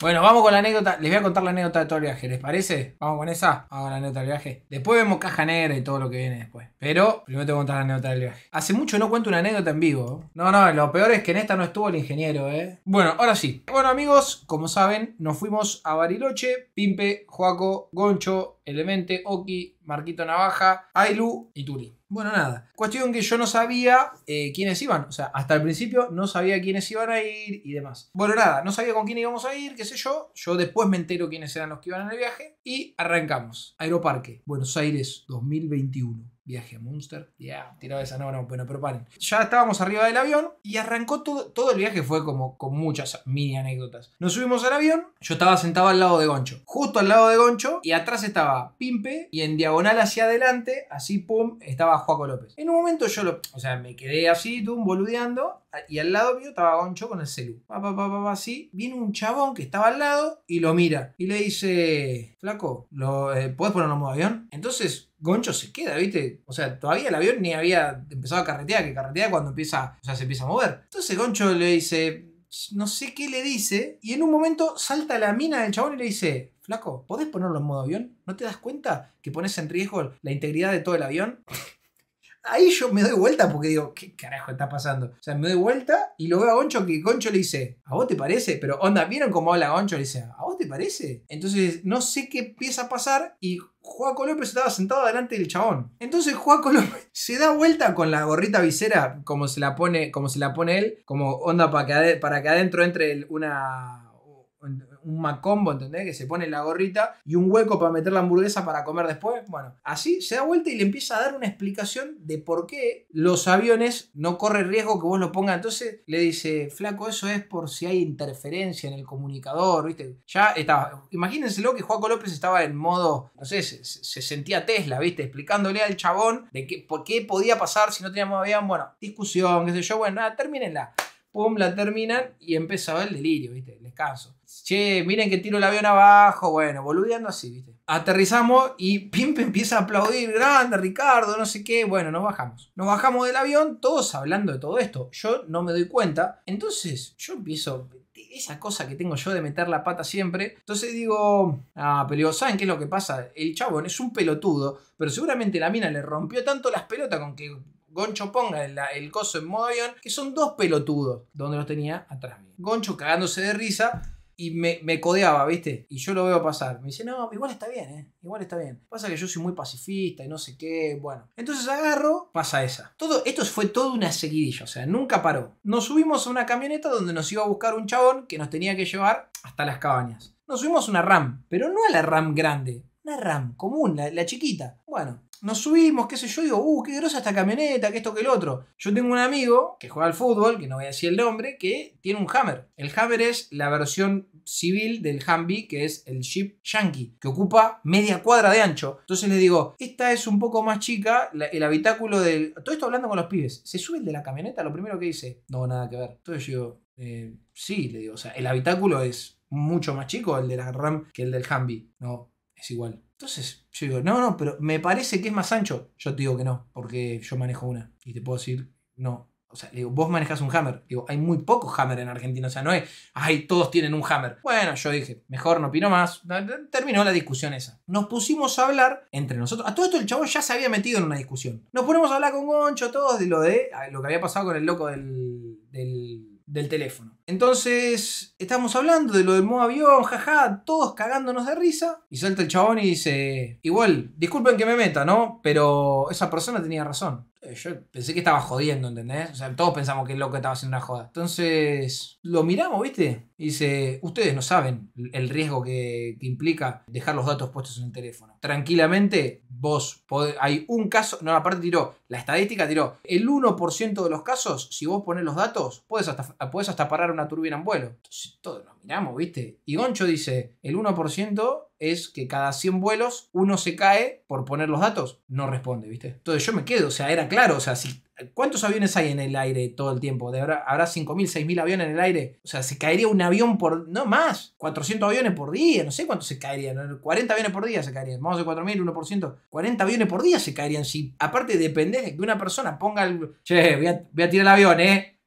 Bueno, vamos con la anécdota. Les voy a contar la anécdota de todo el viaje. ¿Les parece? Vamos con esa. Vamos la anécdota del viaje. Después vemos caja negra y todo lo que viene después. Pero primero te voy a contar la anécdota del viaje. Hace mucho no cuento una anécdota en vivo. No, no, lo peor es que en esta no estuvo el ingeniero, ¿eh? Bueno, ahora sí. Bueno, amigos, como saben, nos fuimos a Bariloche. Pimpe, Joaco, Goncho, Elemente, Oki, Marquito Navaja, Ailu y Turi. Bueno, nada. Cuestión que yo no sabía eh, quiénes iban. O sea, hasta el principio no sabía quiénes iban a ir y demás. Bueno, nada, no sabía con quién íbamos a ir, qué sé yo. Yo después me entero quiénes eran los que iban en el viaje. Y arrancamos. Aeroparque, Buenos Aires 2021 viaje a Munster. Ya, tiraba esa, no, no, bueno, pero paren. Ya estábamos arriba del avión y arrancó todo, todo el viaje, fue como con muchas mini anécdotas. Nos subimos al avión, yo estaba sentado al lado de Goncho, justo al lado de Goncho, y atrás estaba Pimpe, y en diagonal hacia adelante, así pum, estaba Juaco López. En un momento yo lo, o sea, me quedé así, tú, boludeando, y al lado mío estaba Goncho con el celu. Pa, pa, pa, pa, así, viene un chabón que estaba al lado y lo mira, y le dice, flaco, ¿lo, eh, ¿podés ponerlo en modo avión? Entonces, Goncho se queda, ¿viste? O sea, todavía el avión ni había empezado a carretear, que carretea cuando empieza, o sea, se empieza a mover. Entonces Goncho le dice, no sé qué le dice, y en un momento salta la mina del chabón y le dice, flaco, ¿podés ponerlo en modo avión? ¿No te das cuenta que pones en riesgo la integridad de todo el avión? Ahí yo me doy vuelta porque digo, ¿qué carajo está pasando? O sea, me doy vuelta y lo veo a Goncho que Goncho le dice, ¿a vos te parece? Pero onda, ¿vieron cómo habla Goncho? Le dice, ¿a vos te parece? Entonces, no sé qué empieza a pasar y Juaco López estaba sentado delante del chabón. Entonces Juaco López se da vuelta con la gorrita visera, como se la pone, como se la pone él, como onda para que, para que adentro entre una un macombo, ¿entendés? Que se pone la gorrita y un hueco para meter la hamburguesa para comer después. Bueno, así se da vuelta y le empieza a dar una explicación de por qué los aviones no corren riesgo que vos lo pongas. Entonces le dice, flaco, eso es por si hay interferencia en el comunicador, ¿viste? Ya estaba. Imagínenselo que Juaco López estaba en modo, no sé, se, sentía Tesla, ¿viste? Explicándole al chabón de que, por qué podía pasar si no teníamos avión. Bueno, discusión, qué sé yo. Bueno, nada, termínenla pum, la terminan y empezaba el delirio, ¿viste? El descanso. Che, miren que tiro el avión abajo, bueno, boludeando así, ¿viste? Aterrizamos y Pimpe empieza a aplaudir, grande, Ricardo, no sé qué, bueno, nos bajamos. Nos bajamos del avión, todos hablando de todo esto. Yo no me doy cuenta, entonces yo empiezo, esa cosa que tengo yo de meter la pata siempre. Entonces digo, ah, pero ¿saben qué es lo que pasa? El chabón es un pelotudo, pero seguramente la mina le rompió tanto las pelotas con que Goncho ponga el, coso en modo avión, que son dos pelotudos, donde los tenía atrás mío. Goncho cagándose de risa y me, me, codeaba, ¿viste? Y yo lo veo pasar. Me dice, no, igual está bien, ¿eh? Igual está bien. Pasa que yo soy muy pacifista y no sé qué. Bueno, entonces agarro, pasa esa. Todo, esto fue todo una seguidilla, o sea, nunca paró. Nos subimos a una camioneta donde nos iba a buscar un chabón que nos tenía que llevar hasta las cabañas. Nos subimos a una RAM, pero no a la RAM grande, una RAM común, la, la chiquita. Bueno, nos subimos, qué sé yo, digo, uh, qué grosa esta camioneta, que esto, que el otro. Yo tengo un amigo que juega al fútbol, que no voy a decir el nombre, que tiene un Hammer. El Hammer es la versión civil del Humvee, que es el Jeep Yankee, que ocupa media cuadra de ancho. Entonces le digo, esta es un poco más chica, el habitáculo del... Todo esto hablando con los pibes. ¿Se sube el de la camioneta? Lo primero que dice, no, nada que ver. Entonces yo digo, eh, sí, le digo, o sea, el habitáculo es mucho más chico el de la RAM que el del Humvee. No, es igual. Entonces yo digo, no, no, pero me parece que es más ancho. Yo te digo que no, porque yo manejo una. Y te puedo decir, no. O sea, digo, vos manejas un Hammer. Digo, hay muy pocos Hammer en Argentina. O sea, no es, ay, todos tienen un Hammer. Bueno, yo dije, mejor no opino más. Terminó la discusión esa. Nos pusimos a hablar entre nosotros. A todo esto el chabón ya se había metido en una discusión. Nos ponemos a hablar con Goncho, todos de lo de lo que había pasado con el loco del del teléfono. Entonces, estamos hablando de lo del modo avión, jaja, todos cagándonos de risa. Y salta el chabón y dice, igual, disculpen que me meta, ¿no? Pero esa persona tenía razón. Eh, yo pensé que estaba jodiendo, ¿entendés? O sea, todos pensamos que el loco estaba haciendo una joda. Entonces, lo miramos, ¿viste? Y dice, ustedes no saben el riesgo que, implica dejar los datos puestos en el teléfono. Tranquilamente, vos hay un caso, no, aparte tiró, la estadística tiró, el 1% de los casos, si vos pones los datos, puedes hasta, hasta parar una turbina en vuelo. Entonces, todos nos miramos, ¿viste? Y Goncho dice, el 1% es que cada 100 vuelos uno se cae por poner los datos. No responde, ¿viste? Entonces yo me quedo, o sea, era claro, o sea, si, ¿cuántos aviones hay en el aire todo el tiempo? ¿Habrá, habrá 5.000, 6.000 aviones en el aire? O sea, se caería un avión por, no más, 400 aviones por día, no sé cuántos se caerían, 40 aviones por día se caerían, vamos a 4.000, 1%, 40 aviones por día se caerían. Si aparte depende de que una persona ponga el, che, voy a, voy a tirar el avión, ¿eh?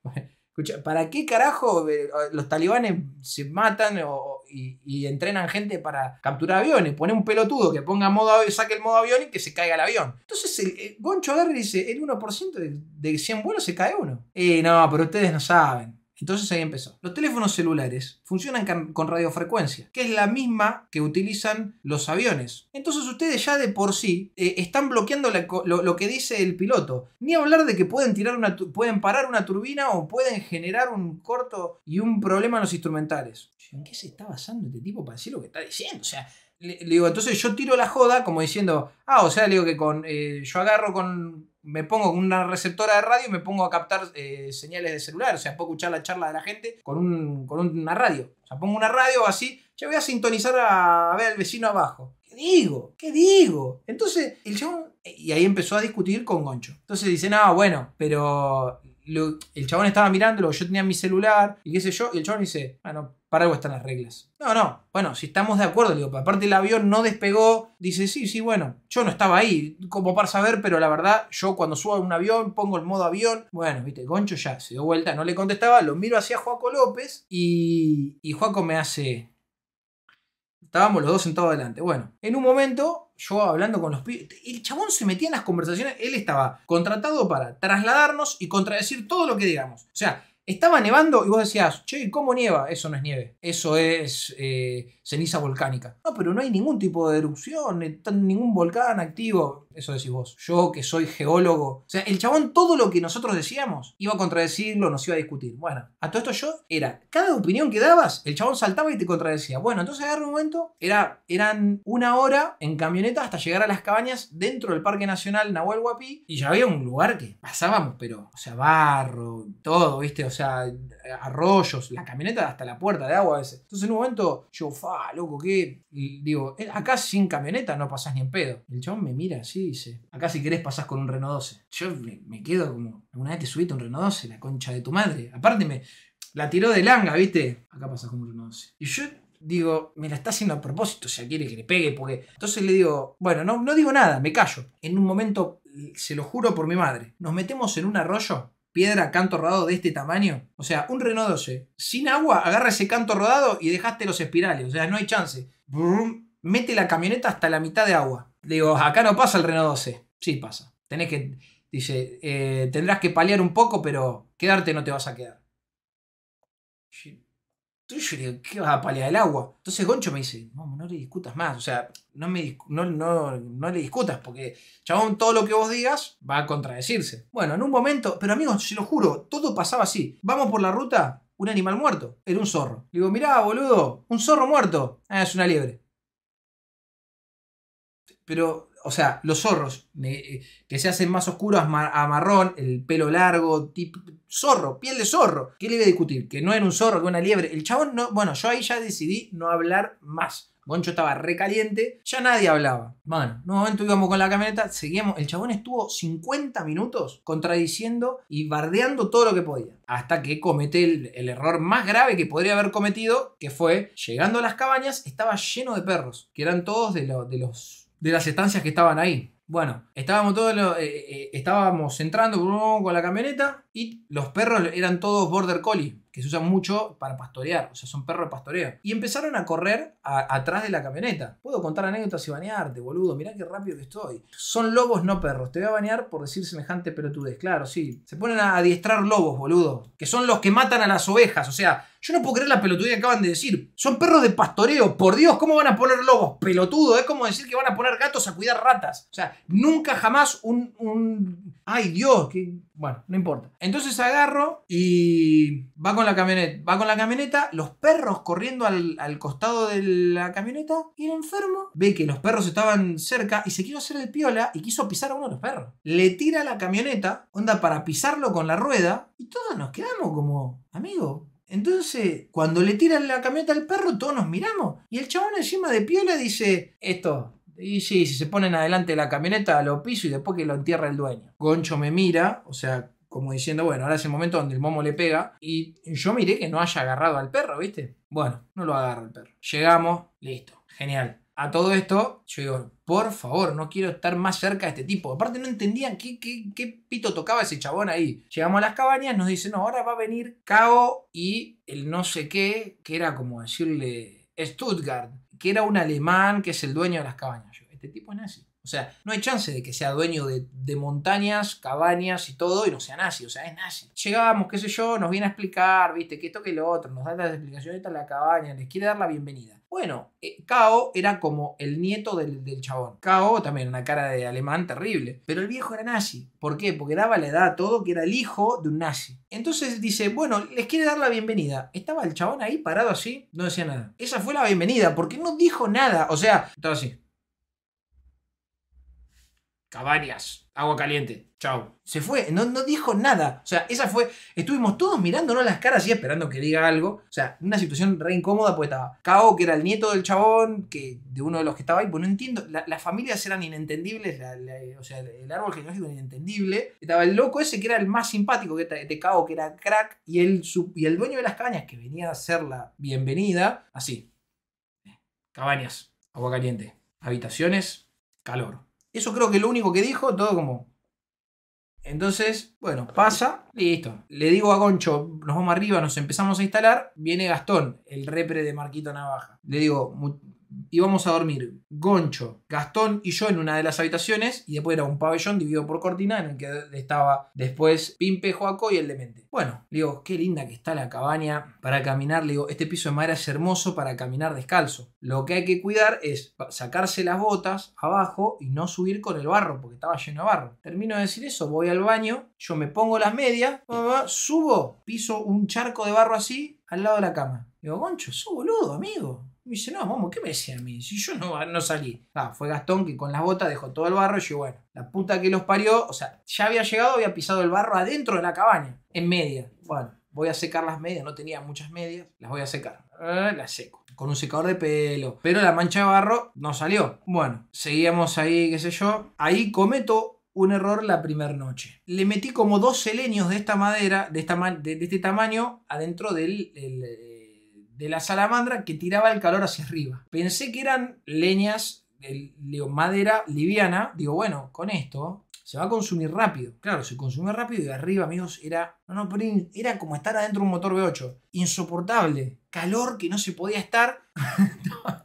Escucha, ¿para qué carajo eh, los talibanes se matan o y, entrenan gente para capturar aviones. Pone un pelotudo que ponga modo saque el modo avión y que se caiga el avión. Entonces el, el Goncho agarra y dice, el 1% de, de 100 vuelos se cae uno. Y no, pero ustedes no saben. Entonces ahí empezó. Los teléfonos celulares funcionan con radiofrecuencia, que es la misma que utilizan los aviones. Entonces ustedes ya de por sí eh, están bloqueando lo, que dice el piloto. Ni hablar de que pueden, tirar una, pueden parar una turbina o pueden generar un corto y un problema en los instrumentales. ¿En qué se está basando este tipo para decir lo que está diciendo? O sea, le, le digo, entonces yo tiro la joda como diciendo, ah, o sea, le digo que con, eh, yo agarro con, me pongo con una receptora de radio y me pongo a captar eh, señales de celular, o sea, puedo escuchar la charla de la gente con, un, con una radio. O sea, pongo una radio así, ya voy a sintonizar a, ver al vecino abajo. ¿Qué digo? ¿Qué digo? Entonces, el chabón, y ahí empezó a discutir con Goncho. Entonces dice, no, bueno, pero el chabón estaba mirándolo, yo tenía mi celular y qué sé yo, y el chabón dice, bueno, para algo están las reglas. No, no, bueno, si estamos de acuerdo, digo, aparte el avión no despegó, dice, sí, sí, bueno, yo no estaba ahí, como para saber, pero la verdad, yo cuando subo a un avión pongo el modo avión, bueno, viste, Goncho ya se dio vuelta, no le contestaba, lo miro hacia Joaco López y, y Joaco me hace... Estábamos los dos sentados adelante. Bueno, en un momento, yo hablando con los pibes, el chabón se metía en las conversaciones, él estaba contratado para trasladarnos y contradecir todo lo que digamos. O sea, estaba nevando y vos decías, che, ¿y ¿cómo nieva? Eso no es nieve, eso es eh, ceniza volcánica. No, pero no hay ningún tipo de erupción, ningún volcán activo. Eso decís vos. Yo que soy geólogo. O sea, el chabón todo lo que nosotros decíamos iba a contradecirlo, nos iba a discutir. Bueno, a todo esto yo era, cada opinión que dabas, el chabón saltaba y te contradecía. Bueno, entonces agarré un momento, era, eran una hora en camioneta hasta llegar a las cabañas dentro del Parque Nacional Nahuel Huapi y ya había un lugar que pasábamos, pero, o sea, barro, todo, ¿viste? O sea, arroyos, la camioneta hasta la puerta de agua a veces. Entonces en un momento yo, fa, loco, ¿qué? Digo, "Eh, acá sin camioneta no pasás ni en pedo. El chabón me mira así y dice, acá si querés pasás con un Renault 12. Yo me, quedo como, ¿alguna vez te subiste un Renault 12? La concha de tu madre. Aparte me la tiró de langa, ¿viste? Acá pasás con un Renault 12. Y yo digo, me la está haciendo a propósito, o sea, quiere que le pegue, porque... Entonces le digo, bueno, no, no digo nada, me callo. En un momento, se lo juro por mi madre, nos metemos en un arroyo piedra, canto rodado de este tamaño. O sea, un Renault 12 sin agua, agarra ese canto rodado y dejaste los espirales. O sea, no hay chance. Brum, mete la camioneta hasta la mitad de agua. Digo, acá no pasa el Renault 12. Sí pasa. Tenés que. Dice, eh, tendrás que paliar un poco, pero quedarte no te vas a quedar. Yo, le digo, ¿qué vas a paliar el agua? Entonces Goncho me dice, no, no le discutas más. O sea, no, me, no, no, no le discutas, porque Chabón, todo lo que vos digas va a contradecirse. Bueno, en un momento, pero amigos, se lo juro, todo pasaba así. Vamos por la ruta, un animal muerto. Era un zorro. Le digo, mirá, boludo, un zorro muerto. Ah, es una liebre. Pero, o sea, los zorros me- que se hacen más oscuros a ma- a marrón, el pelo largo, tipo zorro, piel de zorro. ¿Qué le iba a discutir? Que no era un zorro, que una liebre. El chabón no, bueno, yo ahí ya decidí no hablar más. Goncho estaba recaliente, ya nadie hablaba. Bueno, en un momento íbamos con la camioneta, seguíamos. El chabón estuvo 50 minutos contradiciendo y bardeando todo lo que podía. Hasta que comete el, error más grave que podría haber cometido, que fue, llegando a las cabañas, estaba lleno de perros, que eran todos de, de los, de las estancias que estaban ahí. Bueno, estábamos todos lo- eh, eh, estábamos entrando con la camioneta y los perros eran todos border collie, que se usan mucho para pastorear, o sea, son perros de pastoreo. Y empezaron a correr atrás de la camioneta. Puedo contar anécdotas y bañarte, boludo, mirá qué rápido que estoy. Son lobos, no perros. Te voy a bañar por decir semejante pelotudez, claro, sí. Se ponen a adiestrar lobos, boludo, que son los que matan a las ovejas, o sea, yo no puedo creer la pelotudez que acaban de decir. Son perros de pastoreo. Por Dios, ¿cómo van a poner lobos? Pelotudo. Es como decir que van a poner gatos a cuidar ratas. O sea, nunca jamás un... un... Ay, Dios, que... Bueno, no importa. Entonces agarro y va con la camioneta. Va con la camioneta, los perros corriendo al, al costado de la camioneta y el enfermo ve que los perros estaban cerca y se quiso hacer el piola y quiso pisar a uno de los perros. Le tira la camioneta, onda para pisarlo con la rueda y todos nos quedamos como, amigo, entonces, cuando le tiran la camioneta al perro, todos nos miramos. Y el chabón encima de piola dice, esto, y sí, si se ponen adelante de la camioneta, lo piso y después que lo entierra el dueño. Goncho me mira, o sea, como diciendo, bueno, ahora es el momento donde el momo le pega. Y yo miré que no haya agarrado al perro, ¿viste? Bueno, no lo agarra el perro. Llegamos, listo, genial. A todo esto, yo digo, por favor, no quiero estar más cerca de este tipo. Aparte no entendían qué, qué, qué pito tocaba ese chabón ahí. Llegamos a las cabañas, nos dicen, no, ahora va a venir Cao y el no sé qué, que era como decirle Stuttgart, que era un alemán que es el dueño de las cabañas. Yo, este tipo es nazi. O sea, no hay chance de que sea dueño de, de, montañas, cabañas y todo y no sea nazi. O sea, es nazi. Llegamos, qué sé yo, nos viene a explicar, viste, que esto que lo otro, nos da las explicaciones, es la cabaña, les quiere dar la bienvenida. Bueno, eh, Kao era como el nieto del, del, chabón. Kao también una cara de alemán terrible. Pero el viejo era nazi. ¿Por qué? Porque daba la edad a todo que era el hijo de un nazi. Entonces dice, bueno, les quiere dar la bienvenida. Estaba el chabón ahí parado así, no decía nada. Esa fue la bienvenida, porque no dijo nada. O sea, estaba así. Cabañas, agua caliente, chao. Se fue, no, no, dijo nada. O sea, esa fue. Estuvimos todos mirándonos las caras y esperando que diga algo. O sea, una situación re incómoda, pues estaba Kao, que era el nieto del chabón, que de uno de los que estaba ahí, pues no entiendo. La, las familias eran inentendibles, o sea, el árbol genealógico era inentendible. Estaba el loco ese que era el más simpático que de Kao, que era crack, y el, y el dueño de las cabañas, que venía a hacer la bienvenida, así. Cabañas, agua caliente, habitaciones, calor. Eso creo que lo único que dijo, todo como. Entonces, bueno, pasa, listo. Le digo a Goncho, nos vamos arriba, nos empezamos a instalar. Viene Gastón, el repre de Marquito Navaja. Le digo, íbamos a dormir Goncho, Gastón y yo en una de las habitaciones y después era un pabellón dividido por cortina en el que estaba después Pimpe, Joaco y el demente. Bueno, le digo, qué linda que está la cabaña para caminar. Le digo, este piso de madera es hermoso para caminar descalzo. Lo que hay que cuidar es sacarse las botas abajo y no subir con el barro porque estaba lleno de barro. Termino de decir eso, voy al baño, yo me pongo las medias, subo, piso un charco de barro así al lado de la cama. Digo, Goncho, sos boludo, amigo. Me dice, no, vamos, ¿qué me decía a mí? Si yo no, no salí. Ah, fue Gastón que con las botas dejó todo el barro y yo, bueno, la puta que los parió, o sea, ya había llegado, había pisado el barro adentro de la cabaña, en media. Bueno, voy a secar las medias, no tenía muchas medias, las voy a secar. Eh, las seco. Con un secador de pelo. Pero la mancha de barro no salió. Bueno, seguíamos ahí, qué sé yo. Ahí cometo un error la primera noche. Le metí como dos selenios de esta madera, de, esta, de, este tamaño, adentro del... El, de la salamandra que tiraba el calor hacia arriba. Pensé que eran leñas, de, madera liviana. Digo, bueno, con esto se va a consumir rápido. Claro, se consumió rápido y arriba, amigos, era. No, no, pero era como estar adentro de un motor V8. Insoportable. Calor que no se podía estar.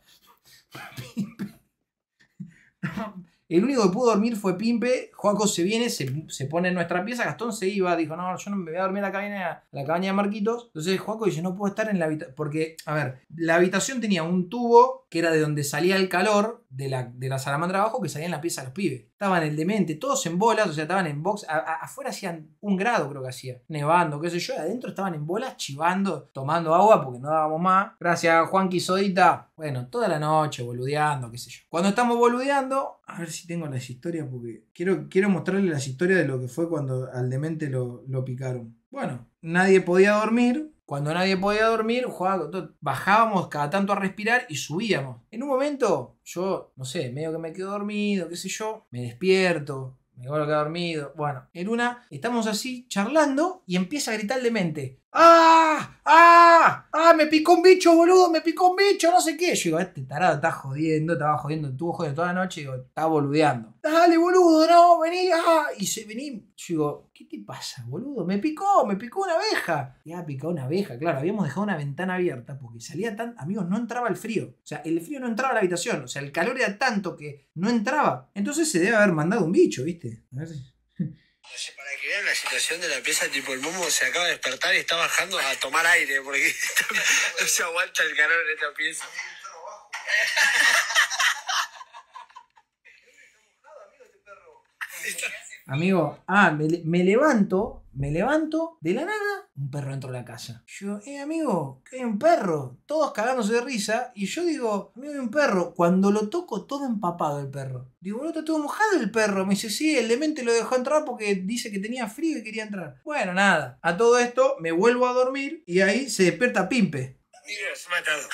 El único que pudo dormir fue Pimpe. Joaco se viene, se, se, pone en nuestra pieza. Gastón se iba, dijo: No, yo no me voy a dormir en la cabaña, la cabaña de Marquitos. Entonces Joaco dice: No puedo estar en la habitación. Porque, a ver, la habitación tenía un tubo que era de donde salía el calor de la, de la salamandra abajo que salía en la pieza de los pibes. Estaban el demente, todos en bolas, o sea, estaban en box. A, a, afuera hacían un grado, creo que hacía. Nevando, qué sé yo. Adentro estaban en bolas, chivando, tomando agua porque no dábamos más. Gracias, Juan Quisodita. Bueno, toda la noche boludeando, qué sé yo. Cuando estamos boludeando, a ver si tengo las historias porque quiero, quiero las historias de lo que fue cuando al demente lo, lo picaron. Bueno, nadie podía dormir. Cuando nadie podía dormir, jugábamos, bajábamos cada tanto a respirar y subíamos. En un momento, yo, no sé, medio que me quedo dormido, qué sé yo, me despierto, me vuelvo a quedar dormido. Bueno, en una, estamos así charlando y empieza a gritar demente. ¡Ah! ¡Ah! ¡Ah! Me picó un bicho, boludo, me picó un bicho, no sé qué. Yo digo, este tarado está jodiendo, estaba jodiendo, estuvo jodiendo toda la noche, digo, está boludeando. Dale, boludo, no, vení, ah. Y se vení, yo digo, ¿qué te pasa, boludo? Me picó, me picó una abeja. Ya picó una abeja, claro, habíamos dejado una ventana abierta porque salía tan, amigos, no entraba el frío. O sea, el frío no entraba a la habitación, o sea, el calor era tanto que no entraba. Entonces se debe haber mandado un bicho, ¿viste? A ver si... Para que vean la situación de la pieza, tipo el momo se acaba de despertar y está bajando a tomar aire porque no se aguanta el calor en esta pieza. Amigo, ah, me, me, levanto, me levanto, de la nada, un perro dentro de la casa. Yo, eh, amigo, que hay un perro. Todos cagándose de risa. Y yo digo, amigo, hay un perro. Cuando lo toco, todo empapado el perro. Digo, no está todo mojado el perro. Me dice, sí, el demente lo dejó entrar porque dice que tenía frío y quería entrar. Bueno, nada. A todo esto, me vuelvo a dormir y ahí se despierta Pimpe. Mira, se ha matado.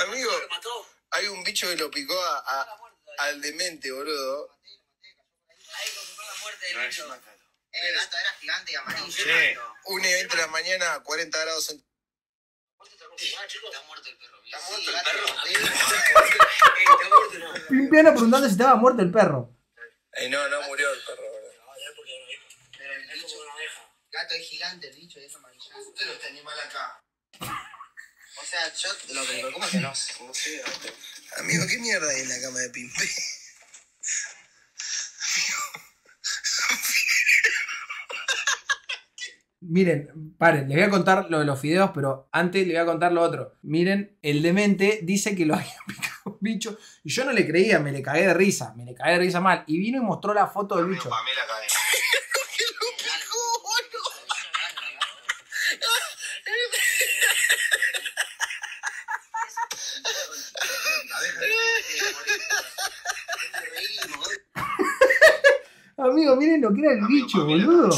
amigo, hay un bicho que lo picó a, a, al demente, boludo. El gato era gigante y amarillo. Sí. Un evento de la mañana a 40 grados centígrados. Está muerto el perro. ¿Está muerto el perro? Pimpiano preguntando si estaba muerto el perro. Eh, no, no murió el perro. Pero el bicho, gato es gigante, el bicho es amarillo. Pero este animal acá. sea, yo lo que me preocupa es que no, no sé. Amigo, ¿qué mierda hay en la cama de Pimpe? Miren, paren, les voy a contar lo de los fideos, pero antes les voy a contar lo otro. Miren, el demente dice que lo había picado un bicho y yo no le creía, me le cagué de risa, me le cagué de risa mal. Y vino y mostró la foto del bicho. Cadena. Miren lo que era el bicho, boludo.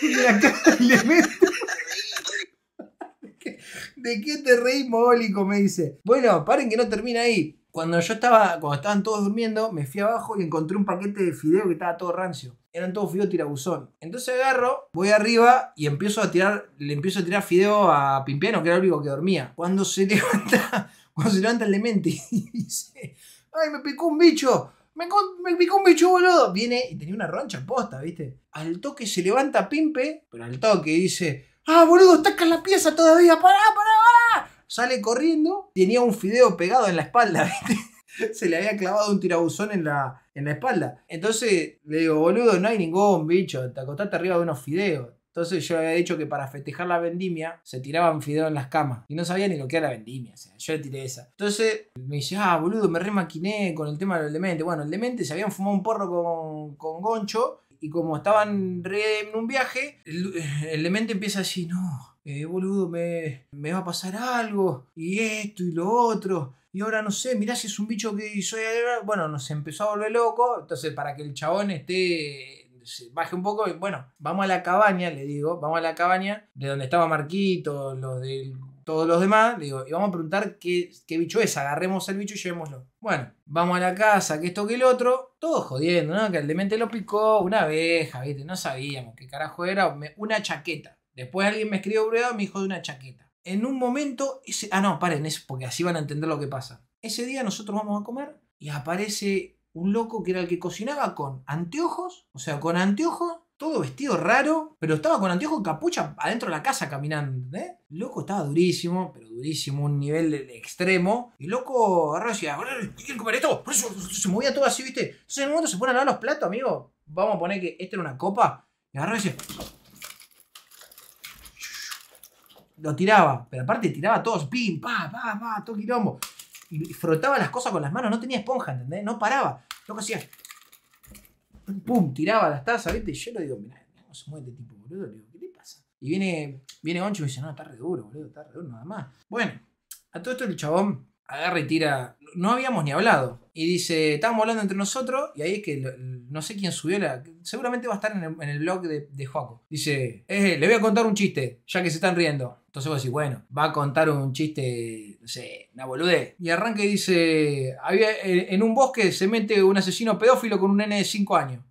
De la cara del demente. ¿De qué te reís, mogólico? Me dice. Bueno, paren que no termina ahí. Cuando yo estaba, cuando estaban todos durmiendo, me fui abajo y encontré un paquete de fideo que estaba todo rancio. Eran todos fideo tirabuzón. Entonces agarro, voy arriba y empiezo a tirar, le empiezo a tirar fideo a Pimpiano, que era el único que dormía. Cuando se levanta, cuando se levanta el demente y dice, ¡ay, me picó un bicho! Me picó un bicho, boludo. Viene y tenía una roncha posta, ¿viste? Al toque se levanta Pimpe, pero al toque dice, ¡ah, boludo, está acá en la pieza todavía! ¡Pará, pará, pará! Sale corriendo, tenía un fideo pegado en la espalda, ¿viste? Se le había clavado un tirabuzón en la, en la espalda. Entonces le digo, boludo, no hay ningún bicho, te acostaste arriba de unos fideos. Entonces yo había dicho que para festejar la vendimia se tiraban fideos en las camas. Y no sabía ni lo que era la vendimia. O sea, yo le tiré esa. Entonces me dice, ah, boludo, me remaquiné con el tema del demente. Bueno, el demente se habían fumado un porro con, con Goncho. Y como estaban re en un viaje, el, el demente empieza a decir, no, eh, boludo, me, me va a pasar algo. Y esto y lo otro. Y ahora no sé, mirá si es un bicho que hizo. Bueno, nos empezó a volver loco. Entonces, para que el chabón esté. se baje un poco. Bueno, vamos a la cabaña, le digo. Vamos a la cabaña de donde estaba Marquito, los de todos los demás. Le digo, y vamos a preguntar qué, qué bicho es. Agarremos el bicho y llevémoslo. Bueno, vamos a la casa, que esto que el otro. Todo jodiendo, ¿no? Que el demente lo picó una abeja, ¿viste? No sabíamos qué carajo era. Una chaqueta. Después alguien me escribió breve, me dijo de una chaqueta. En un momento, ese, ah, no, paren, es porque así van a entender lo que pasa. Ese día nosotros vamos a comer y aparece un loco que era el que cocinaba con anteojos, o sea, con anteojos, todo vestido raro, pero estaba con anteojos capucha adentro de la casa caminando, ¿eh? El loco estaba durísimo, pero durísimo, un nivel de- extremo. Y el loco agarró y decía, "Boludo, ¿quieren comer esto? Por eso se movía todo así, ¿viste? Entonces en un momento se ponen a lavar los platos, amigo. Vamos a poner que esta era una copa. Y agarró y decía, lo tiraba, pero aparte tiraba todos, pim, pa, pa, pa, todo quilombo. Y frotaba las cosas con las manos, no tenía esponja, ¿entendés? No paraba. Loco hacía. Pum, tiraba las tazas, ¿viste? Y yo le digo, mirá, ¿cómo se mueve este tipo, boludo? Le digo, ¿qué le pasa? Y viene, viene Goncho y me dice, no, está re duro, boludo, está re duro nada más. Bueno, a todo esto el chabón agarra y tira. No habíamos ni hablado. Y dice, estábamos hablando entre nosotros, y ahí es que no sé quién subió la. Seguramente va a estar en el, blog de, de Joaco. Dice, eh, le voy a contar un chiste, ya que se están riendo. Entonces vos decís, bueno, va a contar un chiste, no sé, una boludez. Y arranca y dice, había, eh, en un bosque se mete un asesino pedófilo con un nene de 5 años.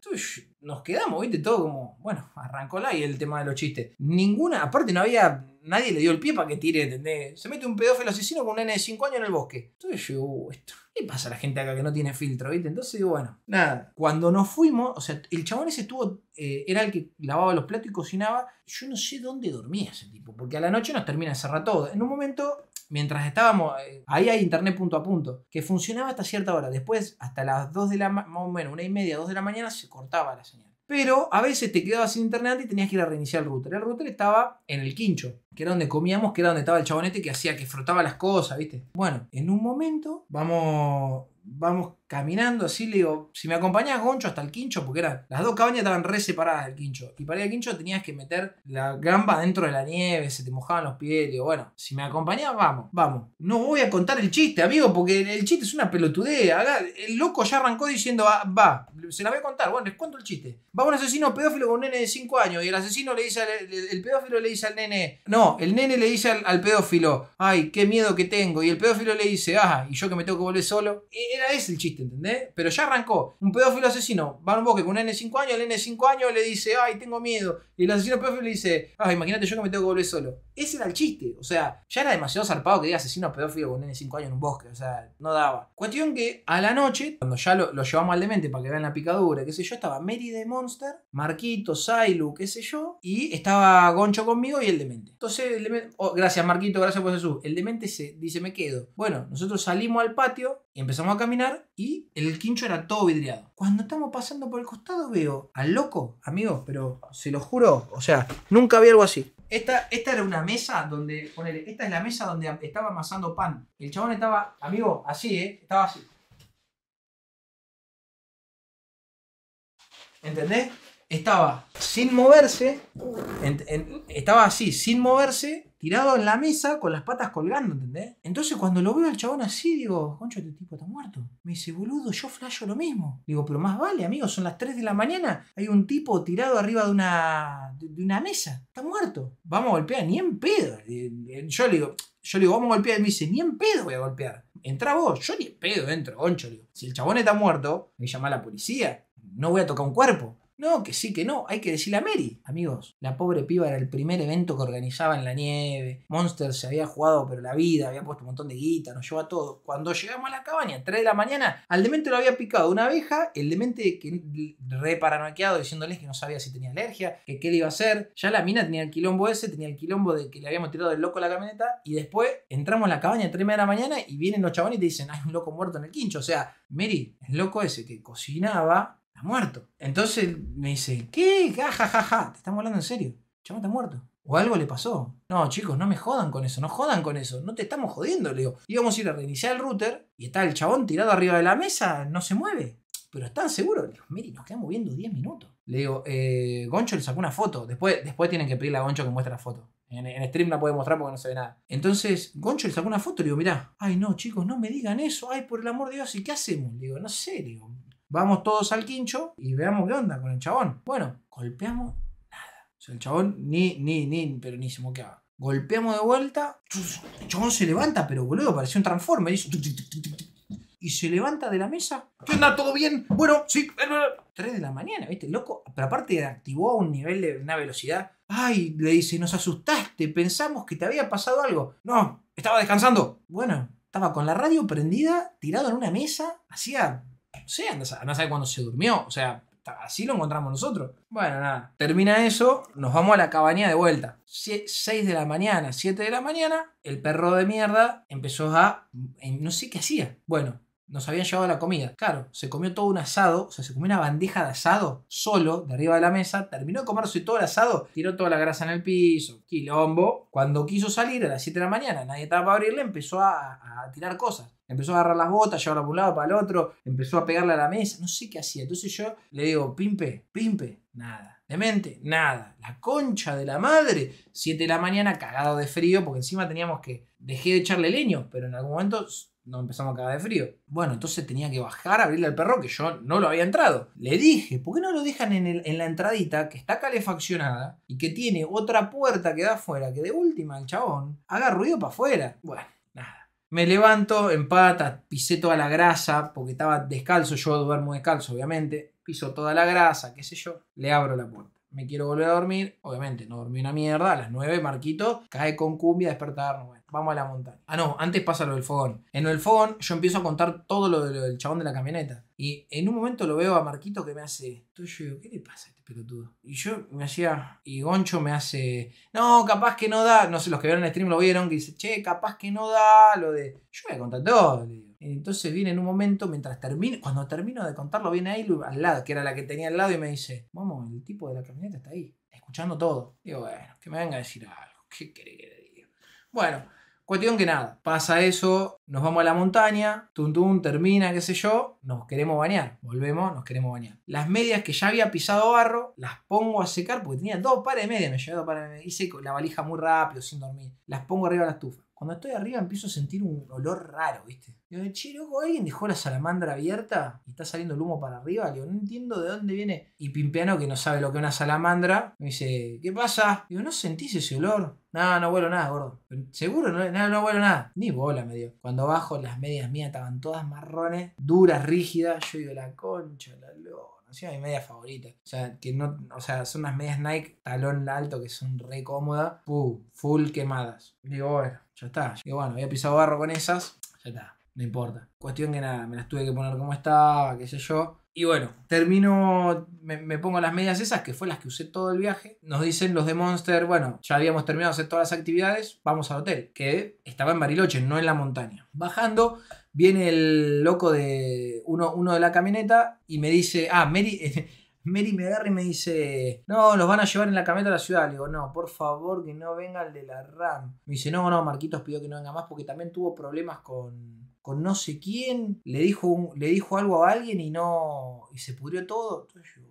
Nos quedamos, viste, todo como, bueno, arrancó la y el tema de los chistes. Ninguna, aparte no había, nadie le dio el pie para que tire, ¿entendés? Se mete un pedófilo asesino con un nene de 5 años en el bosque. Entonces yo, uh, esto, ¿qué pasa a la gente acá que no tiene filtro, viste? Entonces digo, bueno, nada. Cuando nos fuimos, o sea, el chabón ese estuvo, eh, era el que lavaba los platos y cocinaba. Yo no sé dónde dormía ese tipo, porque a la noche nos termina de cerrar todo. En un momento mientras estábamos, eh, ahí hay internet punto a punto, que funcionaba hasta cierta hora. Después, hasta las 2 de la ma- más o menos, una y media, 2 de la mañana, se cortaba la señal. Pero a veces te quedabas sin internet y tenías que ir a reiniciar el router. El router estaba en el quincho, que era donde comíamos, que era donde estaba el chabonete que hacía que frotaba las cosas, ¿viste? Bueno, en un momento vamos vamos caminando así, le digo, si me acompañás Goncho hasta el quincho, porque eran, las dos cabañas estaban re separadas del quincho, y para ir al quincho tenías que meter la gamba dentro de la nieve, se te mojaban los pies, digo, bueno, si me acompañás, vamos, vamos. No voy a contar el chiste, amigo, porque el chiste es una pelotudea, el loco ya arrancó diciendo, "Ah, va, se la voy a contar, bueno, les cuento el chiste. Va un asesino pedófilo con un nene de 5 años, y el asesino le dice, al, el pedófilo le dice al nene, no, el nene le dice al, al pedófilo, ay, qué miedo que tengo, y el pedófilo le dice, ah, y yo que me tengo que volver solo. E- Era ese el chiste. ¿Entendés? Pero ya arrancó. Un pedófilo asesino va a un bosque con un nene de 5 años, el nene de 5 años le dice, ay, tengo miedo. Y el asesino pedófilo le dice, ay, imagínate yo que me tengo que volver solo. Ese era el chiste. O sea, ya era demasiado zarpado que diga asesino pedófilo con un nene de 5 años en un bosque. O sea, no daba. Cuestión que a la noche, cuando ya lo, lo llevamos al demente para que vean la picadura, qué sé yo, estaba Mary de Monster, Marquito, Sailu, qué sé yo, y estaba Goncho conmigo y el demente. Entonces, el demente, oh, gracias Marquito, gracias por Jesús. El demente se dice, me quedo. Bueno, nosotros salimos al patio y empezamos a caminar y el quincho era todo vidriado. Cuando estamos pasando por el costado veo al loco, amigos, pero se lo juro, o sea, nunca vi algo así. Esta, esta era una mesa donde, ponele, esta es la mesa donde estaba amasando pan. El chabón estaba, amigo, así, ¿eh? Estaba así. ¿Entendés? Estaba sin moverse, estaba así, sin moverse, tirado en la mesa con las patas colgando, ¿entendés? Entonces cuando lo veo al chabón así, digo, concho, este tipo está muerto. Me dice, boludo, yo flasho lo mismo. Digo, pero más vale, amigo, son las 3 de la mañana, hay un tipo tirado arriba de una, de una mesa, está muerto. Vamos a golpear, ni en pedo. Eh, eh, Yo le digo, yo digo, vamos a golpear. Y me dice, ni en pedo voy a golpear. Entra vos, yo ni en pedo entro, concho. Si el chabón está muerto, me llama la policía. No voy a tocar un cuerpo. No, que sí, que no. Hay que decirle a Mary. Amigos, la pobre piba era el primer evento que organizaba en la nieve. Monster se había jugado pero la vida, había puesto un montón de guita, nos llevó a todo. Cuando llegamos a la cabaña, 3 de la mañana, al demente lo había picado una abeja. El demente que re paranoiqueado diciéndoles que no sabía si tenía alergia, que qué le iba a hacer. Ya la mina tenía el quilombo ese, tenía el quilombo de que le habíamos tirado del loco a la camioneta. Y después entramos a la cabaña a 3 de la mañana y vienen los chabones y te dicen, hay un loco muerto en el quincho. O sea, Mary, el loco ese que cocinaba, está muerto. Entonces me dice, ¿qué? Ja, ja, ja, ja. Te estamos hablando en serio. El chabón está muerto. O algo le pasó. No, chicos, no me jodan con eso, no jodan con eso. No te estamos jodiendo, le digo. Íbamos a ir a reiniciar el router y está el chabón tirado arriba de la mesa, no se mueve. Pero están seguros. Le digo, Miri, nos quedamos viendo 10 minutos. Le digo, eh, Goncho le sacó una foto. Después, después tienen que pedirle a Goncho que muestre la foto. En, en stream la puede mostrar porque no se ve nada. Entonces, Goncho le sacó una foto y le digo, mirá, ay no, chicos, no me digan eso. Ay, por el amor de Dios, ¿y qué hacemos? Le digo, no sé, le digo, vamos todos al quincho y veamos qué onda con el chabón. Bueno, golpeamos nada. O sea, el chabón ni, ni, ni, pero ni se moqueaba. Golpeamos de vuelta. El chabón se levanta, pero boludo, parecía un tic. Y se levanta de la mesa. ¿Qué onda? ¿Todo bien? Bueno, sí. 3 de la mañana, ¿viste? Loco. Pero aparte activó a un nivel de una velocidad. Ay, le dice, nos asustaste. Pensamos que te había pasado algo. No, estaba descansando. Bueno, estaba con la radio prendida, tirado en una mesa. Hacía. No sé, no sabe, no sabe cuándo se durmió. O sea, Así lo encontramos nosotros. Bueno, nada. Termina eso, nos vamos a la cabaña de vuelta. 6 de la mañana, 7 de la mañana, el perro de mierda empezó a... No sé qué hacía. Bueno, nos habían llevado la comida. Claro, se comió todo un asado, o sea, se comió una bandeja de asado solo, de arriba de la mesa, terminó de comerse todo el asado, tiró toda la grasa en el piso, quilombo. Cuando quiso salir a las 7 de la mañana, nadie estaba para abrirle, empezó a, a tirar cosas. Empezó a agarrar las botas, llevarlas para un lado, para el otro, empezó a pegarle a la mesa, no sé qué hacía. Entonces yo le digo, Pimpe, Pimpe, nada. Demente, nada. La concha de la madre, 7 de la mañana, cagado de frío, porque encima teníamos que. Dejé de echarle leño, pero en algún momento nos empezamos a cagar de frío. Bueno, entonces tenía que bajar abrirle al perro que yo no lo había entrado. Le dije, ¿por qué no lo dejan en, el- en la entradita que está calefaccionada y que tiene otra puerta que da afuera, que de última el chabón haga ruido para afuera? Bueno. Me levanto en pata, pisé toda la grasa, porque estaba descalzo, yo duermo descalzo, obviamente. Piso toda la grasa, qué sé yo. Le abro la puerta. Me quiero volver a dormir. Obviamente, no dormí una mierda. A las 9, Marquito cae con cumbia a despertarnos. Bueno, vamos a la montaña. Ah, no, antes pasa lo del fogón. En el fogón yo empiezo a contar todo lo, de- lo del chabón de la camioneta. Y en un momento lo veo a Marquito que me hace. Entonces yo digo, ¿qué le pasa a este pelotudo? Y yo me hacía. Y Goncho me hace. No, capaz que no da. No sé, los que vieron el stream lo vieron. Que dice, che, capaz que no da lo de. Yo voy a contar todo. Entonces viene en un momento, mientras termino, cuando termino de contarlo, viene Ailu al lado, que era la que tenía al lado, y me dice, vamos, el tipo de la camioneta está ahí, escuchando todo. Digo, bueno, que me venga a decir algo. ¿Qué quiere que le diga? Bueno, cuestión que nada, pasa eso, nos vamos a la montaña, tum termina, qué sé yo, nos queremos bañar, volvemos, nos queremos bañar. Las medias que ya había pisado barro, las pongo a secar porque tenía dos pares de medias, me llevé dos pares de medias, hice la valija muy rápido, sin dormir, las pongo arriba de la estufa. Cuando estoy arriba empiezo a sentir un olor raro, ¿viste? Digo, che, loco, ¿alguien dejó la salamandra abierta y está saliendo el humo para arriba? Digo, no entiendo de dónde viene. Y Pimpeano, que no sabe lo que es una salamandra, me dice, ¿qué pasa? Digo, ¿no sentís ese olor? No, no huelo nada, gordo. ¿Seguro? No, no, no nada. Ni bola me dio. Cuando bajo, las medias mías estaban todas marrones, duras, rígidas. Yo digo, la concha, la lora. Encima mi media favorita. O sea, que no, o sea, son unas medias Nike talón alto que son re cómodas. Full quemadas. Digo, bueno, ya está. Digo, bueno, había pisado barro con esas. Ya está. No importa. Cuestión que nada, me las tuve que poner como estaba, qué sé yo. Y bueno, termino, me, pongo las medias esas, que fue las que usé todo el viaje. Nos dicen los de Monster, bueno, ya habíamos terminado de hacer todas las actividades, vamos al hotel, que estaba en Bariloche, no en la montaña. Bajando, viene el loco de uno, uno de la camioneta y me dice, ah, Mary... Mary me agarra y me dice, no, los van a llevar en la camioneta a la ciudad. Le digo, no, por favor, que no venga el de la RAM. Me dice, no, no, Marquitos pidió que no venga más porque también tuvo problemas con, con no sé quién. Le dijo, le dijo algo a alguien y no. y se pudrió todo. Entonces yo,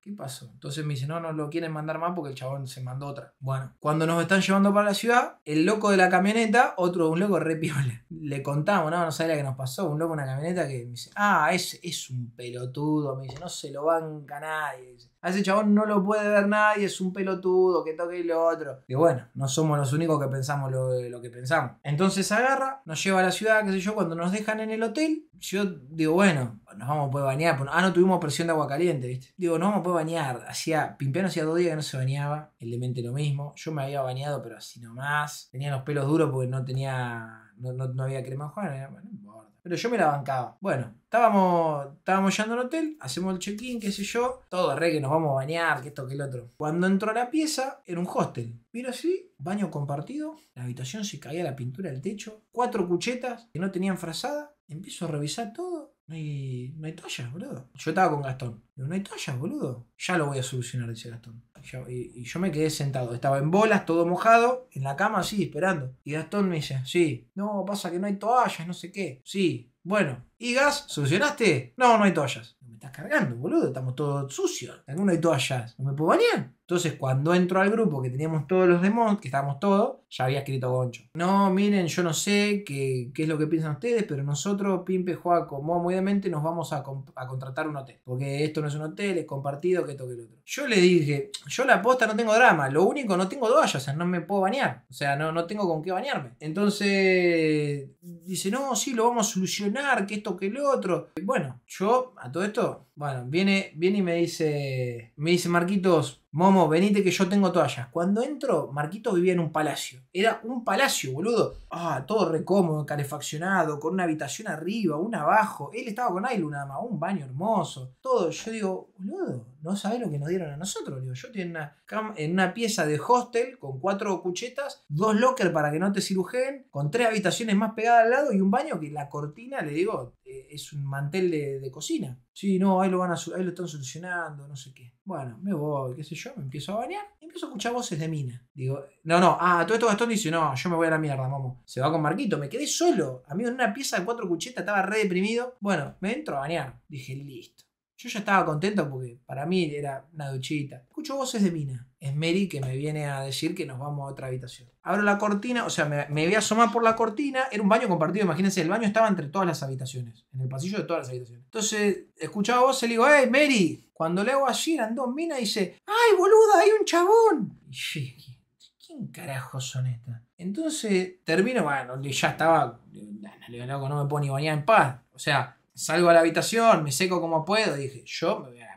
¿Qué pasó? Entonces me dice, no, no lo quieren mandar más porque el chabón se mandó otra. Bueno, cuando nos están llevando para la ciudad, el loco de la camioneta, otro, un loco re piola, le contamos, no, no sabía qué nos pasó, un loco en una camioneta que me dice, ah, es, es un pelotudo, me dice, no se lo banca nadie. A ese chabón no lo puede ver nadie, es un pelotudo, que toque y lo otro. Y bueno, no somos los únicos que pensamos lo, que pensamos. Entonces agarra, nos lleva a la ciudad, qué sé yo, cuando nos dejan en el hotel, yo digo, bueno, nos vamos a poder bañar. Ah, no tuvimos presión de agua caliente, ¿viste? Digo, no vamos a poder bañar. Hacía, Pimpeano hacía dos días que no se bañaba, el demente lo mismo. Yo me había bañado, pero así nomás. Tenía los pelos duros porque no tenía, no, no, no había crema enjuague, bueno. Pero yo me la bancaba. Bueno, estábamos, estábamos yendo al hotel, hacemos el check-in, qué sé yo. Todo re que nos vamos a bañar, que esto, que el otro. Cuando entró a la pieza, era un hostel. Miro así, baño compartido, la habitación se caía la pintura del techo, cuatro cuchetas que no tenían frazada. Empiezo a revisar todo. No hay, no hay toallas, boludo. Yo estaba con Gastón. Digo, no hay toallas, boludo. Ya lo voy a solucionar, dice Gastón. Y, yo me quedé sentado. Estaba en bolas, todo mojado, en la cama así, esperando. Y Gastón me dice, sí, no, pasa que no hay toallas, no sé qué. Sí, bueno. ¿Y gas? ¿Solucionaste? No, no hay toallas. Me estás cargando, boludo. Estamos todos sucios. No hay toallas. ¿No me puedo bañar? Entonces, cuando entro al grupo que teníamos todos los demons, que estábamos todos, ya había escrito Goncho. No, miren, yo no sé qué, qué es lo que piensan ustedes, pero nosotros, Pimpe, Joaco, Momo y Demente, nos vamos a, a, contratar un hotel. Porque esto no es un hotel, es compartido, que esto que el otro. Yo le dije, yo la posta no tengo drama, lo único, no tengo toallas, o sea, no me puedo bañar. O sea, no, no tengo con qué bañarme. Entonces, dice, no, sí, lo vamos a solucionar, que esto, que el otro. Bueno, yo, a todo esto, bueno, viene, viene y me dice, me dice Marquitos, Momo, venite que yo tengo toallas. Cuando entro, Marquitos vivía en un palacio. Era un palacio, boludo. Ah, todo recómodo, calefaccionado, con una habitación arriba, una abajo. Él estaba con Ailu nada más, un baño hermoso. Todo. Yo digo, boludo, no sabés lo que nos dieron a nosotros. Digo, yo tengo una cama, en una pieza de hostel con cuatro cuchetas, dos lockers para que no te cirujen, con tres habitaciones más pegadas al lado y un baño que la cortina, le digo, es un mantel de, de cocina. Sí, no, ahí lo, van ahí lo están solucionando, no sé qué. Bueno, me voy, qué sé yo, me empiezo a bañar y empiezo a escuchar voces de mina. Digo, no, no, ah, todo esto Gastón dice, no, yo me voy a la mierda, vamos. Se va con Marquito, me quedé solo. Amigo, en una pieza de cuatro cuchetas, estaba re deprimido. Bueno, me entro a bañar. Dije, listo. Yo ya estaba contento porque para mí era una duchita. Escucho voces de mina. Es Mary que me viene a decir que nos vamos a otra habitación. Abro la cortina, o sea, me, me voy a asomar por la cortina. Era un baño compartido, imagínense, el baño estaba entre todas las habitaciones. En el pasillo de todas las habitaciones. Entonces, escuchaba voces y le digo, hey, Mary. Cuando le hago así, eran dos minas y dice, ¡ay, boluda, hay un chabón! Y ¿quién carajos son estas? Entonces, termino, bueno, ya estaba, no me puedo ni bañar en paz. O sea, salgo a la habitación, me seco como puedo, y dije, yo me voy a.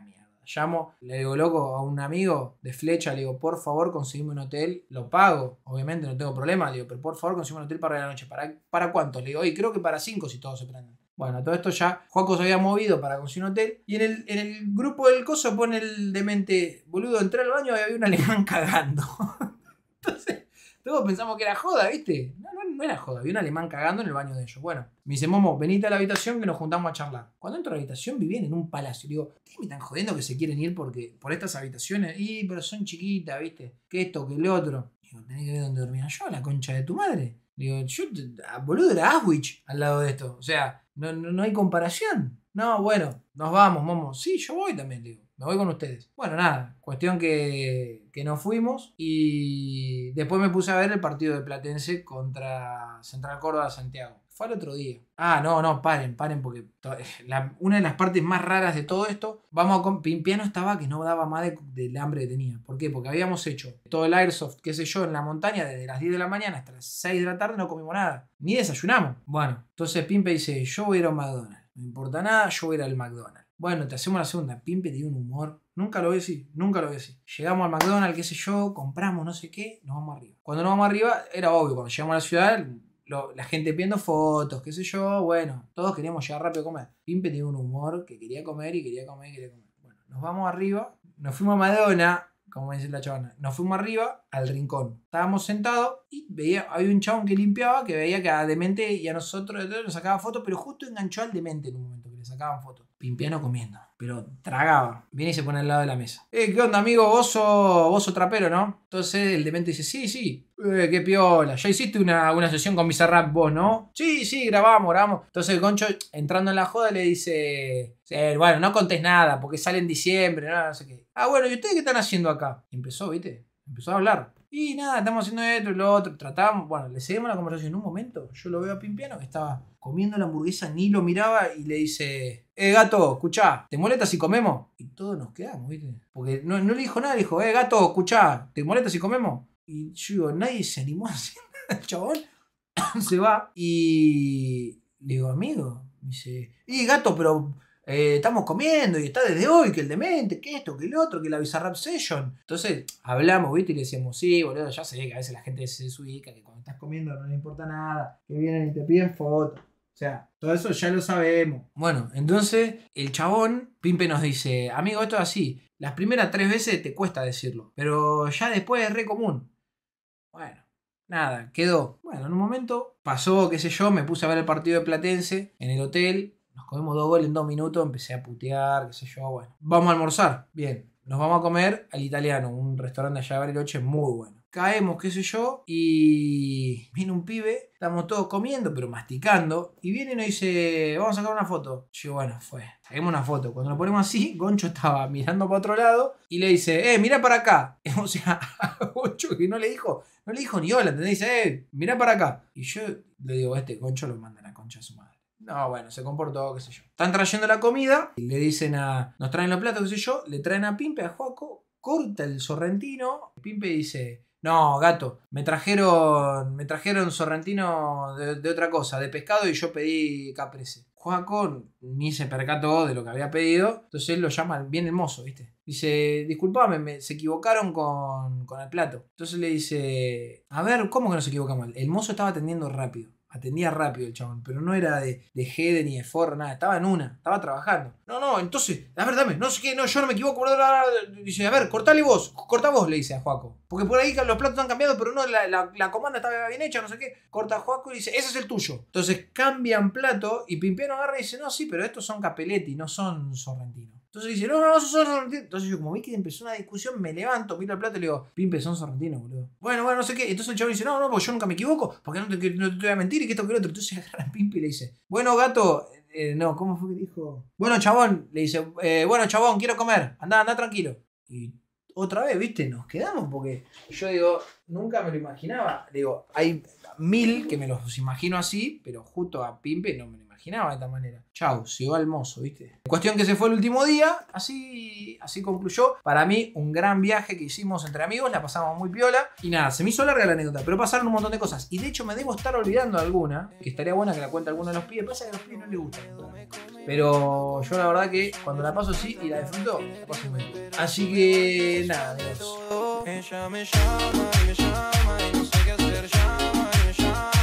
Llamo, le digo, loco, a un amigo de flecha, le digo, por favor, conseguime un hotel, lo pago, obviamente no tengo problema, le digo, pero por favor, conseguime un hotel para la noche. ¿Para, para cuántos? Le digo, y creo que para cinco si todos se prenden. Bueno, todo esto ya, Juaco se había movido para conseguir un hotel. Y en el, en el grupo del coso pone el demente, boludo, entré al baño y había un alemán cagando. Entonces, todos pensamos que era joda, ¿viste? No, no, era joda, había un alemán cagando en el baño de ellos. Bueno, me dice, Momo, venite a la habitación que nos juntamos a charlar. Cuando entro a la habitación vivían en un palacio. Digo, ¿qué me están jodiendo que se quieren ir porque, por estas habitaciones? Y, pero son chiquitas, ¿viste? Que esto, que el otro. Digo, tenés que ver dónde dormía yo, la concha de tu madre. Digo, yo, boludo, era Auschwitz al lado de esto. O sea, no, no, no hay comparación. No, bueno, nos vamos, Momo. Sí, yo voy también, digo. Me voy con ustedes. Bueno, nada, cuestión que, que nos fuimos y después me puse a ver el partido de Platense contra Central Córdoba Santiago. Fue al otro día. Ah, no, no, paren, paren, porque una de las partes más raras de todo esto, vamos a Pimpiano estaba que no daba más de- del hambre que tenía. ¿Por qué? Porque habíamos hecho todo el airsoft, qué sé yo, en la montaña desde las 10 de la mañana hasta las 6 de la tarde, no comimos nada. Ni desayunamos. Bueno, entonces Pimpe dice, yo voy a ir a un McDonald's. No importa nada, yo voy a ir al McDonald's. Bueno, te hacemos la segunda. Pimpe tiene un humor. Nunca lo voy a decir, nunca lo voy a decir. Llegamos al McDonald's, qué sé yo, compramos no sé qué, nos vamos arriba. Cuando nos vamos arriba, era obvio, cuando llegamos a la ciudad, la gente viendo fotos, qué sé yo, bueno, todos queríamos llegar rápido a comer. Pimpe tenía un humor que quería comer y quería comer y quería comer. Bueno, nos vamos arriba, nos fuimos a Madonna, como dice la chavana, nos fuimos arriba al rincón. Estábamos sentados y veía, había un chabón que limpiaba, que veía que a Demente y a nosotros nos sacaba fotos, pero justo enganchó al Demente en un momento sacaban fotos. Pimpiano comiendo, pero tragaba. Viene y se pone al lado de la mesa. Eh, ¿qué onda, amigo? Vos sos, vos sos trapero, ¿no? Entonces el demente dice, sí, sí. Eh, qué piola. Ya hiciste una, una sesión con Bizarrap vos, ¿no? Sí, sí, grabamos, grabamos. Entonces el concho, entrando en la joda, le dice, "Eh, bueno, no contés nada, porque sale en diciembre, no, no sé qué. Ah, bueno, ¿y ustedes qué están haciendo acá? Y empezó, ¿viste? Empezó a hablar. Y nada, estamos haciendo esto y lo otro. Tratamos, bueno, le seguimos la conversación. En un momento, yo lo veo a Pimpiano que estaba comiendo la hamburguesa, ni lo miraba y le dice: Eh, gato, escuchá, ¿te molesta si comemos? Y todos nos quedamos, ¿viste? Porque no, no le dijo nada, le dijo: Eh, gato, escuchá, ¿te molesta si comemos? Y yo digo: Nadie se animó a decir nada. El chabón se va y le digo: Amigo, me dice: Y gato, pero eh, estamos comiendo y está desde hoy, que el demente, que esto, que el otro, que la Bizarrap Session. Entonces hablamos, ¿viste? Y le decíamos, sí, boludo, ya sé que a veces la gente se desubica, que cuando estás comiendo no le importa nada, que vienen y te piden fotos. O sea, todo eso ya lo sabemos. Bueno, entonces el chabón, Pimpe nos dice, amigo, esto es así. Las primeras tres veces te cuesta decirlo, pero ya después es re común. Bueno, nada, quedó. Bueno, en un momento pasó, qué sé yo, me puse a ver el partido de Platense en el hotel. Nos comimos dos goles en dos minutos, empecé a putear, qué sé yo, bueno. Vamos a almorzar, bien. Nos vamos a comer al italiano, un restaurante allá de Bariloche muy bueno. Caemos, qué sé yo, y viene un pibe, estamos todos comiendo, pero masticando, y viene y nos dice, vamos a sacar una foto. Yo, bueno, fue, saquemos una foto. Cuando lo ponemos así, Goncho estaba mirando para otro lado y le dice, eh, mira para acá. O sea, a Goncho que no le dijo, no le dijo ni hola, ¿entendés? Dice, eh, mira para acá. Y yo le digo, este Goncho lo manda a concha de su madre. No, bueno, se comportó, qué sé yo. Están trayendo la comida, y le dicen a. Nos traen los platos, qué sé yo, le traen a Pimpe, a Joaco, corta el sorrentino. Pimpe dice. No, gato, me trajeron. Me trajeron sorrentino de, otra cosa, de pescado, y yo pedí caprese. Joaco ni se percató de lo que había pedido. Entonces él lo llama bien el mozo, ¿viste? Dice, disculpame, me- se equivocaron con, con el plato. Entonces le dice, a ver, ¿cómo que nos equivocamos? El mozo estaba atendiendo rápido. Atendía rápido el chabón, pero no era de, de Gede ni de forro, nada. Estaba en una, estaba trabajando. No, no, entonces, a ver, dame, no sé qué, no, yo no me equivoco. bla, bla, bla. Dice, a ver, cortale vos, corta vos, le dice a Juaco. Porque por ahí los platos han cambiado, pero no, la, la, la comanda estaba bien hecha, no sé qué. Corta a Juaco y dice, ese es el tuyo. Entonces cambian plato y Pimpiano agarra y dice, no, sí, pero estos son capeletti, no son sorrentinos. Entonces dice, no, no, no, son sorrentinos. Entonces yo, como vi que empezó una discusión, me levanto, miro el plato y le digo, Pimpe, son sorrentinos, boludo. Bueno, bueno, no sé qué. Entonces el chavo dice, no, no, pues yo nunca me equivoco, porque no te, voy a mentir y que esto que lo otro. Entonces agarra a Pimpe y le dice, bueno, gato, eh, no, ¿cómo fue que dijo? Bueno, chabón, le dice, eh, bueno, chabón, quiero comer, anda, anda tranquilo. Y otra vez, viste, nos quedamos porque yo digo, nunca me lo imaginaba. Digo, hay mil que me los imagino así, pero justo a Pimpe no me lo imaginaba de esta manera. Chau, llegó al mozo, ¿viste? Cuestión que se fue el último día, así, así concluyó. Para mí, un gran viaje que hicimos entre amigos, la pasamos muy piola. Y nada, se me hizo larga la anécdota, pero pasaron un montón de cosas. Y de hecho me debo estar olvidando alguna, que estaría buena que la cuente alguno de los pibes. Pasa que a los pibes no les gusta. Pero yo la verdad que cuando la paso así y la disfruto, la paso muy bien. Así que nada, amigos. Ella me llama y me llama y no sé qué hacer, llama y me llama